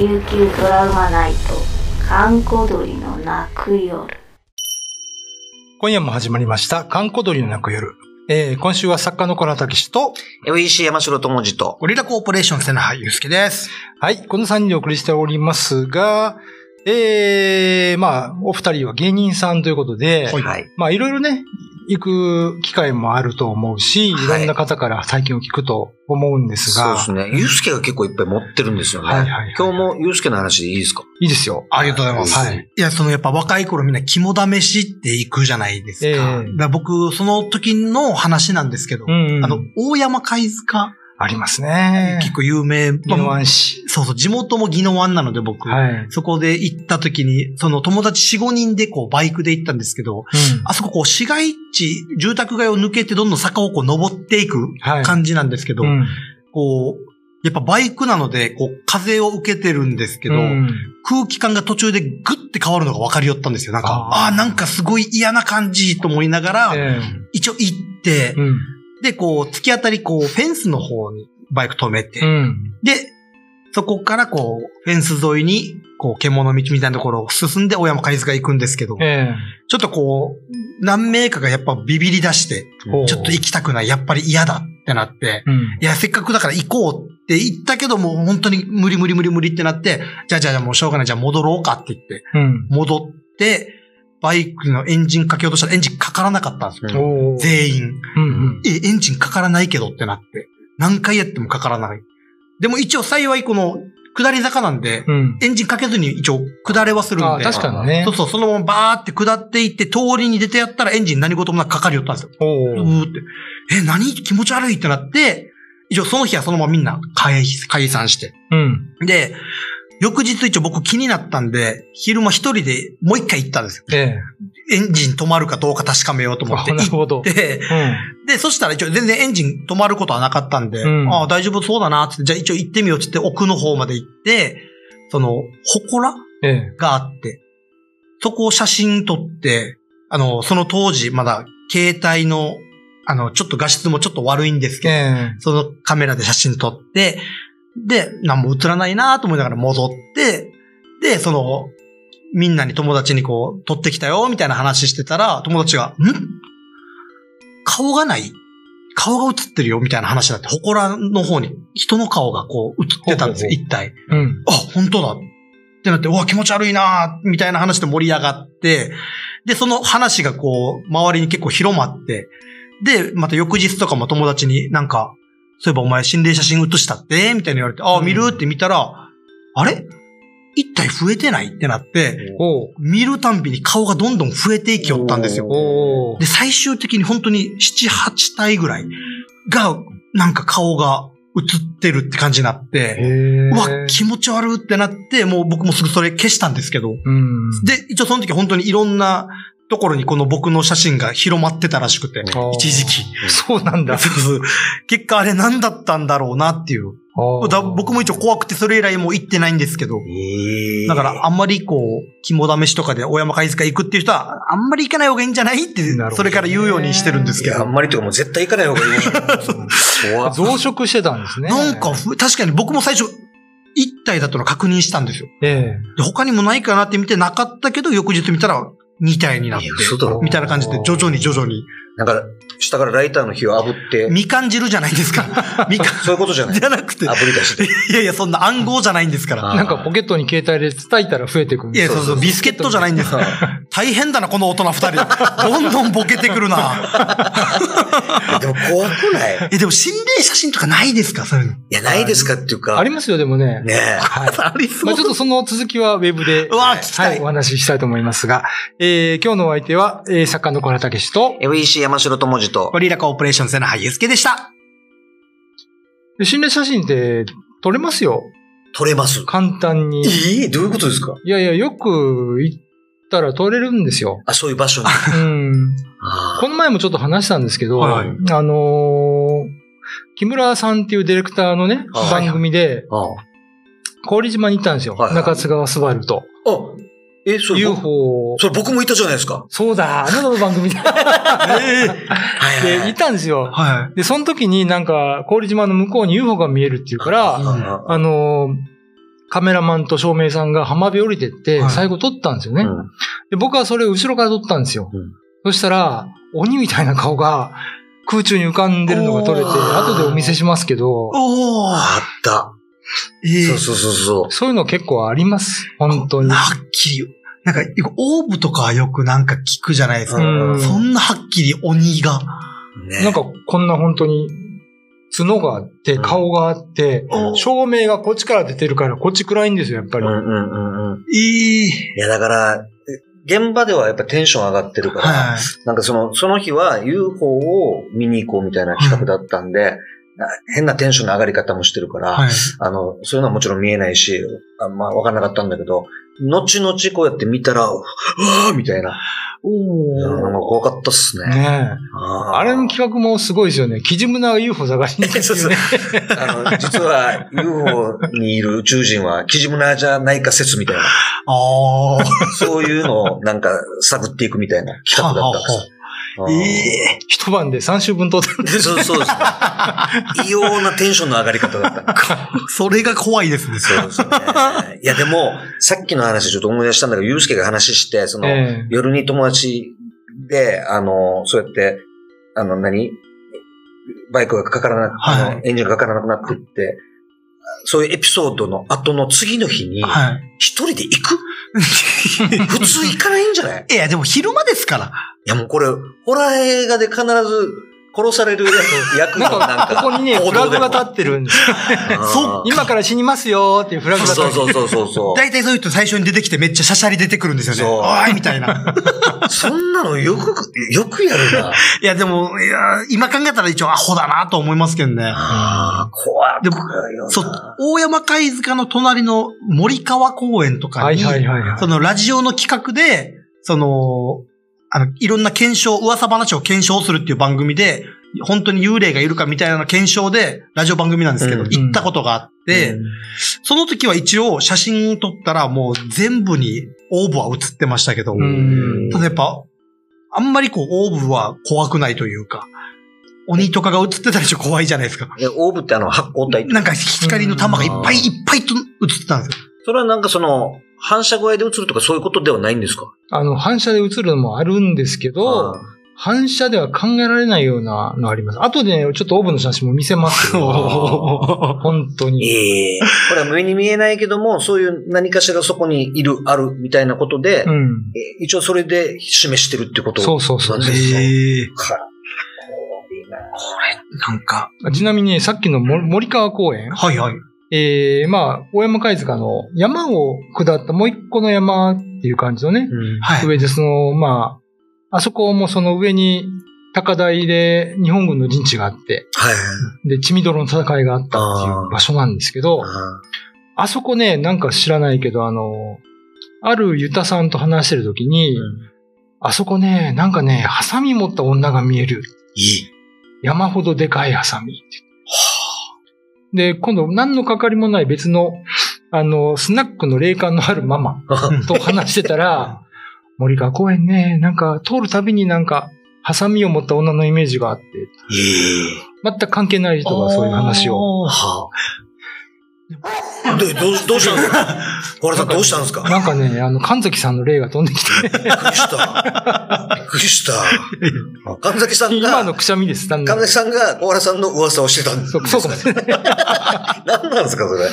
琉球ドラマナイト閑古鳥の泣く夜今夜も始まりました、観光鳥の泣く夜。えー、今週は作家の小田武史と、VC 山城智次と、ゴリラコーポレーション瀬名祐介です。はい、この3人でお送りしておりますが、えー、まあ、お二人は芸人さんということで、はいはい。まあ、いろいろね、行く機会もあると思うし、いはいろんな方から最近を聞くと思うんですが、そうですね。ゆうすけが結構いっぱい持ってるんですよね。はいはいはい今日もゆうすけの話でいいですか？いいですよ。ありがとうございます。はいいや、そのやっぱ若い頃みんな肝試しって行くじゃないですか。ええだから僕、その時の話なんですけど、うんうんあの、大山貝塚、ありますね。結構有名。宜野まあ湾市。そうそう、地元も宜野湾なので僕、はい。そこで行った時に、その友達4、5人でこうバイクで行ったんですけど、うんあそここう市街地、住宅街を抜けてどんどん坂をこう登っていくはい感じなんですけど、うんこう、やっぱバイクなので、こう、風を受けてるんですけど、うん空気感が途中でグッて変わるのが分かりよったんですよ。なんか、あーあなんかすごい嫌な感じと思いながら、え一応行ってえ、うんで、こう、突き当たり、こう、フェンスの方にバイク止めて、うん。で、そこからこう、フェンス沿いに、こう、獣道みたいなところを進んで、大山海津が行くんですけど、えちょっとこう、何名かがやっぱビビり出して、えちょっと行きたくない、やっぱり嫌だってなって、うん。いや、せっかくだから行こうって言ったけども、本当に無理無理無理無理ってなって、じゃあじゃあじゃあもうしょうがない、じゃあ戻ろうかって言って、うん。戻って、バイクのエンジンかけようとしたらエンジンかからなかったんですよ。全員。うんうんえ、エンジンかからないけどってなって。何回やってもかからない。でも一応幸いこの下り坂なんで、うんエンジンかけずに一応下れはするんあで。確かにねそう。そう、そのままバーって下っていって通りに出てやったらエンジン何事もなくかかりよったんですよ。おーうーって。え、何気持ち悪いってなって、一応その日はそのままみんな解解散して。うん。で、翌日一応僕気になったんで、昼間一人でもう一回行ったんですよ。ええ。エンジン止まるかどうか確かめようと思ってあなるほど行って、うん。で、そしたら一応全然エンジン止まることはなかったんで、うんああ、大丈夫そうだな、つって、じゃあ一応行ってみよう、つって奥の方まで行って、その、祠ええ。があって、そこを写真撮って、あの、その当時まだ携帯の、あの、ちょっと画質もちょっと悪いんですけど、ええ。そのカメラで写真撮って、で、何も映らないなと思いながら戻って、で、その、みんなに友達にこう、撮ってきたよ、みたいな話してたら、友達が、ん？顔がない？顔が映ってるよ、みたいな話になって、祠の方に人の顔がこう映ってたんですよ、一体。うん。あ、本当だ。ってなって、うわ、気持ち悪いなみたいな話で盛り上がって、で、その話がこう、周りに結構広まって、で、また翌日とかも友達になんか、そういえばお前心霊写真写したって？みたいに言われて、ああ、見る？って見たら、あれ？一体増えてないってなって、見るたんびに顔がどんどん増えていきよったんですよ。で、最終的に本当に7、8体ぐらいが、なんか顔が映ってるって感じになって。うわ、気持ち悪いってなって、もう僕もすぐそれ消したんですけど。うん。で、一応その時本当にいろんなところにこの僕の写真が広まってたらしくて、一時期。そうなんだ。結果あれ何だったんだろうなっていう。僕も一応怖くてそれ以来もう行ってないんですけど。ええだからあんまりこう、肝試しとかで大山貝塚行くっていう人は、あんまり行かない方がいいんじゃないってそれから言うようにしてるんですけど。んまりというかもう絶対行かない方がいい。増殖してたんですね。なんかふ、確かに僕も最初、一体だったの確認したんですよ。えで他にもないかなって見てなかったけど、翌日見たら2体になってみたいな感じで徐々に徐々に。なんか、下からライターの火を炙って、みかん汁じゃないんですか。みかん、そういうことじゃないじゃなくて。い炙り出して。やいや、そんな暗号じゃないんですかあら。え。なんかポケットに携帯で伝えたら増えていくんいや、そうそう、そうそうビスケットじゃないんですから。大変だな、この大人二人。どんどんボケてくるな。でも怖くない？え、でも心霊写真とかないですか？そういうの。いや、ないですかっていうか。ありますよ、でもね。ねえ。はい。ありそまあちょっとその続きはウェブで、うわ聞きたいはい、お話ししたいと思いますが、えー、今日のお相手は、えー、作家の小原武史と、山城智次とゴ、リラコーポレーション瀬名俳優介でした。で心霊写真って撮れますよ。撮れます。簡単に。ええどういうことですか？いやいや、よく行ったら撮れるんですよ。あ、そういう場所に。うん。あこの前もちょっと話したんですけど、はいはいあのー木村さんっていうディレクターのね、はい番組で、あ。郡島に行ったんですよ。はいはい中津川スバルと。あ、え、それ僕、UFO。それ僕もいたじゃないですか。そうだ、あなたの番組で。はいで、いたんですよ。はで、その時になんか、郡島の向こうに UFO が見えるっていうから、ああのーカメラマンと照明さんが浜辺降りてっては、い最後撮ったんですよね。うんで僕はそれを後ろから撮ったんですよ。うんそしたら、鬼みたいな顔が空中に浮かんでるのが撮れて、後でお見せしますけど、おー。あった。ええそうそうそうそう。そういうの結構あります。本当に。はっきり。なんか、オーブとかはよくなんか聞くじゃないですか。うんそんなはっきり鬼が。ねなんかこんな本当に角があって、うん顔があって、うん照明がこっちから出てるからこっち暗いんですよ、やっぱり。うんうんうんうん。ええいや、だから、現場ではやっぱテンション上がってるから、はい。なんかその、その日は UFO を見に行こうみたいな企画だったんで、な変なテンションの上がり方もしてるから、はい。あの、そういうのはもちろん見えないし、あんまわかんなかったんだけど、後々こうやって見たら、うわーみたいな。おうん、怖かったっすね。ねえ。あーあれの企画もすごいですよね。キジムナが UFO 探しに行くっていうね。あの、実は UFO にいる宇宙人はキジムナーじゃないか説みたいな、ああ。そういうのをなんか探っていくみたいな企画だったんですよ。ええ一晩で3週分撮ってるんででそうそうですね。異様なテンションの上がり方だった。それが怖いですね。そうですね。いや、でも、さっきの話ちょっと思い出したんだけど、ゆうすけが話して、その、ええ夜に友達で、あの、そうやって、あの、何？バイクがかからなく、あはいのエンジンがかからなくなっていって、そういうエピソードの後の次の日に、はい。一人で行く普通行かないんじゃない？いや、でも昼間ですから。いや、もうこれ、ホラー映画で必ず殺される役のなんか、なんか、ここにね、フラグが立っってるんです。そう今から死にますよっていうフラグが立ってる。そうそうそうそうそう。大体そういう人最初に出てきてめっちゃシャシャリ出てくるんですよね。おーいみたいな。そんなのよく、よくやるな。いや、でも、いや、今考えたら一応アホだなと思いますけどね。ああ、怖い。でもそう、大山貝塚の隣の森川公園とかに、そのラジオの企画で、その、あの、いろんな検証、噂話を検証するっていう番組で、本当に幽霊がいるかみたいな検証で、ラジオ番組なんですけど、うん行ったことがあって、その時は一応写真撮ったらもう全部にオーブは映ってましたけど、うんただやっぱ、あんまりこう、オーブは怖くないというか、鬼とかが映ってたりして怖いじゃないですか。え、オーブってあの発光体？なんか光の玉がいっぱいいっぱいと映ってたんですよ。それはなんかその、反射具合で映るとかそういうことではないんですか？あの、反射で映るのもあるんですけど、反射では考えられないようなのあります。後でね、ちょっとオーブの写真も見せます 本当に。ええ。これは目に見えないけども、そういう何かしらそこにいる、あるみたいなことで、うん。え一応それで示してるってこと？そうそうそうなんですねええ。か怖いな。なんか、ちなみにね、さっきのも森川公園、はいはい。えー、まあ、大山貝塚の山を下ったもう一個の山っていう感じのね、うんはい。上でその、まあ、あそこもその上に高台で日本軍の陣地があって、はい。で、血みどろの戦いがあったっていう場所なんですけど、ああそこね、なんか知らないけど、あの、あるユタさんと話してる時に、あそこね、なんかね、ハサミ持った女が見える。いい。山ほどでかいハサミって。で、今度何の関わりもない別の、あの、スナックの霊感のあるママ と話してたら、森川公園ね、なんか通るたびになんか、ハサミを持った女のイメージがあって。全く関係ない人がそういう話を。どうし、どうしたんですか？小原さんどうしたんですか？びっなんかね、あの、神崎さんの霊が飛んできて、くりした。びっくりした。神崎さんが、今のくしゃみです、神崎さんが小原さんの噂をしてたんですそうそうかもしれない。何なんですか、それ？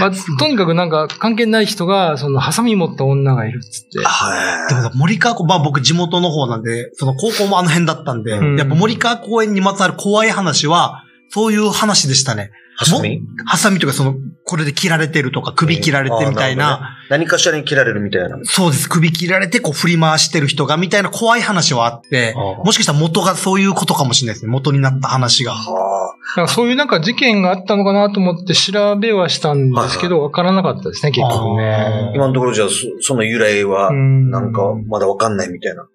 まあ、とにかくなんか関係ない人が、その、ハサミ持った女がいるっつって。はでも森川公まあ僕地元の方なんで、その高校もあの辺だったんで、うんやっぱ森川公園にまつわる怖い話は、そういう話でしたね。ハサミ？ハサミとかその、これで切られてるとか、首切られてみたいあーな。何かしらに切られるみたいな。そうです。首切られてこう振り回してる人がみたいな怖い話はあって、もしかしたら元がそういうことかもしれないですね。元になった話が。はなんかそういうなんか事件があったのかなと思って調べはしたんですけど、わからなかったですね、結局あ。ね。今のところじゃあ、そその由来はう、んなんか、まだわかんないみたいな。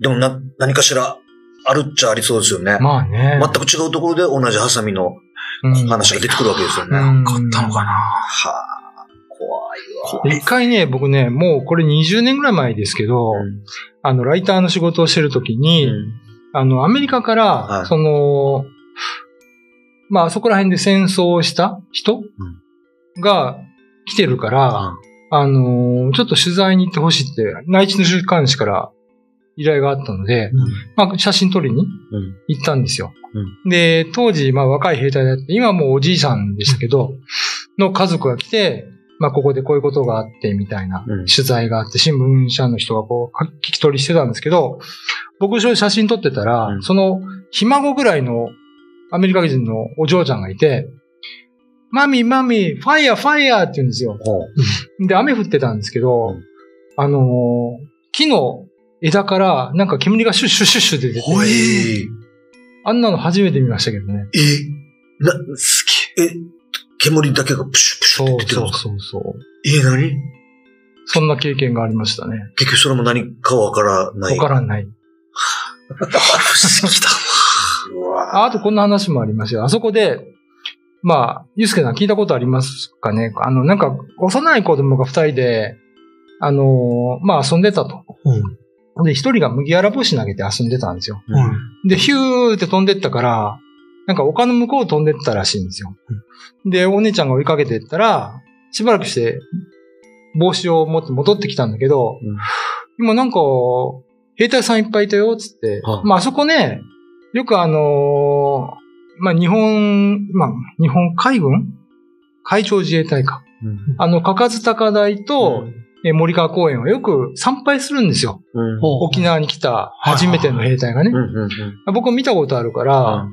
でもな、何かしら、あるっちゃありそうですよね。まあね。全く違うところで同じハサミのうん。話が出てくるわけですよね。はうん。買ったのかな。あ、怖いわ。一回ね、僕ね、もうこれ20年ぐらい前ですけど、うん。あの、ライターの仕事をしてるときに、うん。あの、アメリカから、はい。その、まあ、そこら辺で戦争をした人が、来てるから、あのーちょっと取材に行ってほしいって、内地の週刊誌から依頼があったので、まあ、写真撮りにうん。行ったんですよ。で、当時、まあ、若い兵隊だって、今はもうおじいさんでしたけど、の家族が来て、まあ、ここでこういうことがあって、みたいなうん取材があって、新聞社の人がこう、か聞き取りしてたんですけど、僕、それ写真撮ってたら、うんその、ひ孫ぐらいのアメリカ人のお嬢ちゃんがいて、マミー、マミー、ファイヤー、ファイヤーって言うんですよ。で、雨降ってたんですけど、うんあのー木の枝からなんか煙がシュッシュッシュッシュ出てて、ほえーあんなの初めて見ましたけどね。え、な、すえ、煙だけがプシュプシュって出てるんそうですかそうそう。え、何？そんな経験がありましたね。結局それも何かわからない。わからない。不思議だわ。あ あとこんな話もありますよ。あそこで、まあ、ゆうすけさん聞いたことありますかね？あの、なんか、幼い子供が二人で、あのーまあ遊んでたと。うん。で、一人が麦わら帽子投げて遊んでたんですよ。うん。で、ヒューって飛んでったから、なんか丘の向こう飛んでったらしいんですよ。で、お姉ちゃんが追いかけてったら、しばらくして帽子を持って戻ってきたんだけど、うん今なんか、兵隊さんいっぱいいたよ、つって。はあまあ、あそこね、よくあのーまあ、日本、まあ、日本海軍？海上自衛隊か。うんあの、かかず高台と、え森川公園はよく参拝するんですよ。うん。沖縄に来た初めての兵隊がねうん。うんうん僕見たことあるから、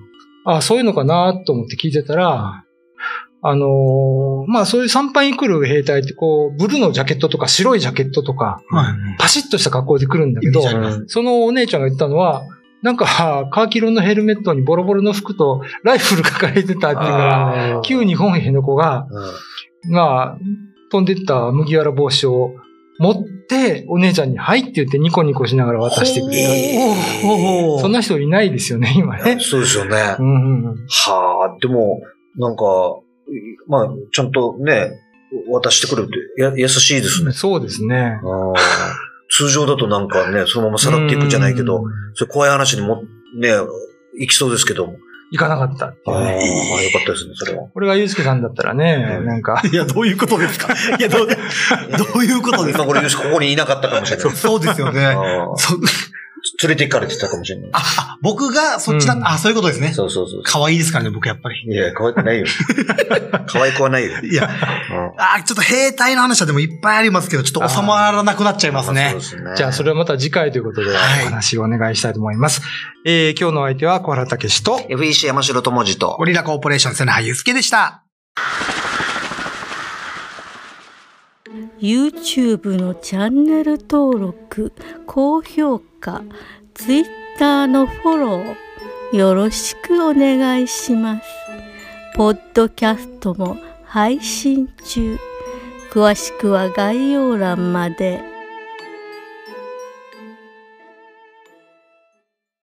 あそういうのかなと思って聞いてたら、あのーまあそういう参拝に来る兵隊ってこう、ブルーのジャケットとか白いジャケットとか、はい。パシッとした格好で来るんだけどそのお姉ちゃんが言ったのは、なんか、カーキ色のヘルメットにボロボロの服とライフル抱えてたっていうから、旧日本兵の子が、うんまあ、飛んでった麦わら帽子を持って、お姉ちゃんに、はいって言ってニコニコしながら渡してくれた。そんな人いないですよね、今ね。そうですよねう。んうんうんはあ、でも、なんか、まあ、ちゃんとね、渡してくれるってや優しいですね。そうですね。通常だとなんかね、そのままさらっていくじゃないけどうん、それ怖い話にも、ね、行きそうですけども。行かなかったっていうああ、ね。よかったですね、それは。これがゆうすけさんだったらね、うんなんか、いや、どういうことですか？いや、どう、どういうことですか？今これ、ここにいなかったかもしれない。そうですよね。あーそ連れて行かれてたかもしれない。あ、あ僕がそっちだ、うんあ、そういうことですね。そうそうそう。可愛いですからね、僕やっぱり。いや、可愛くないよ。可愛くはないよ。いや、うんあ、ちょっと兵隊の話はでもいっぱいありますけど、ちょっと収まらなくなっちゃいますねそう。ですね。じゃあそれはまた次回ということで、おはい話をお願いしたいと思います。えー、今日のお相手は小原武史と、FEC 山城智次とゴ、リラコーポレーション瀬名ゆうすけでした。YouTube のチャンネル登録高評価か Twitter のフォローよろしくお願いしますポッドキャストも配信中詳しくは概要欄まで。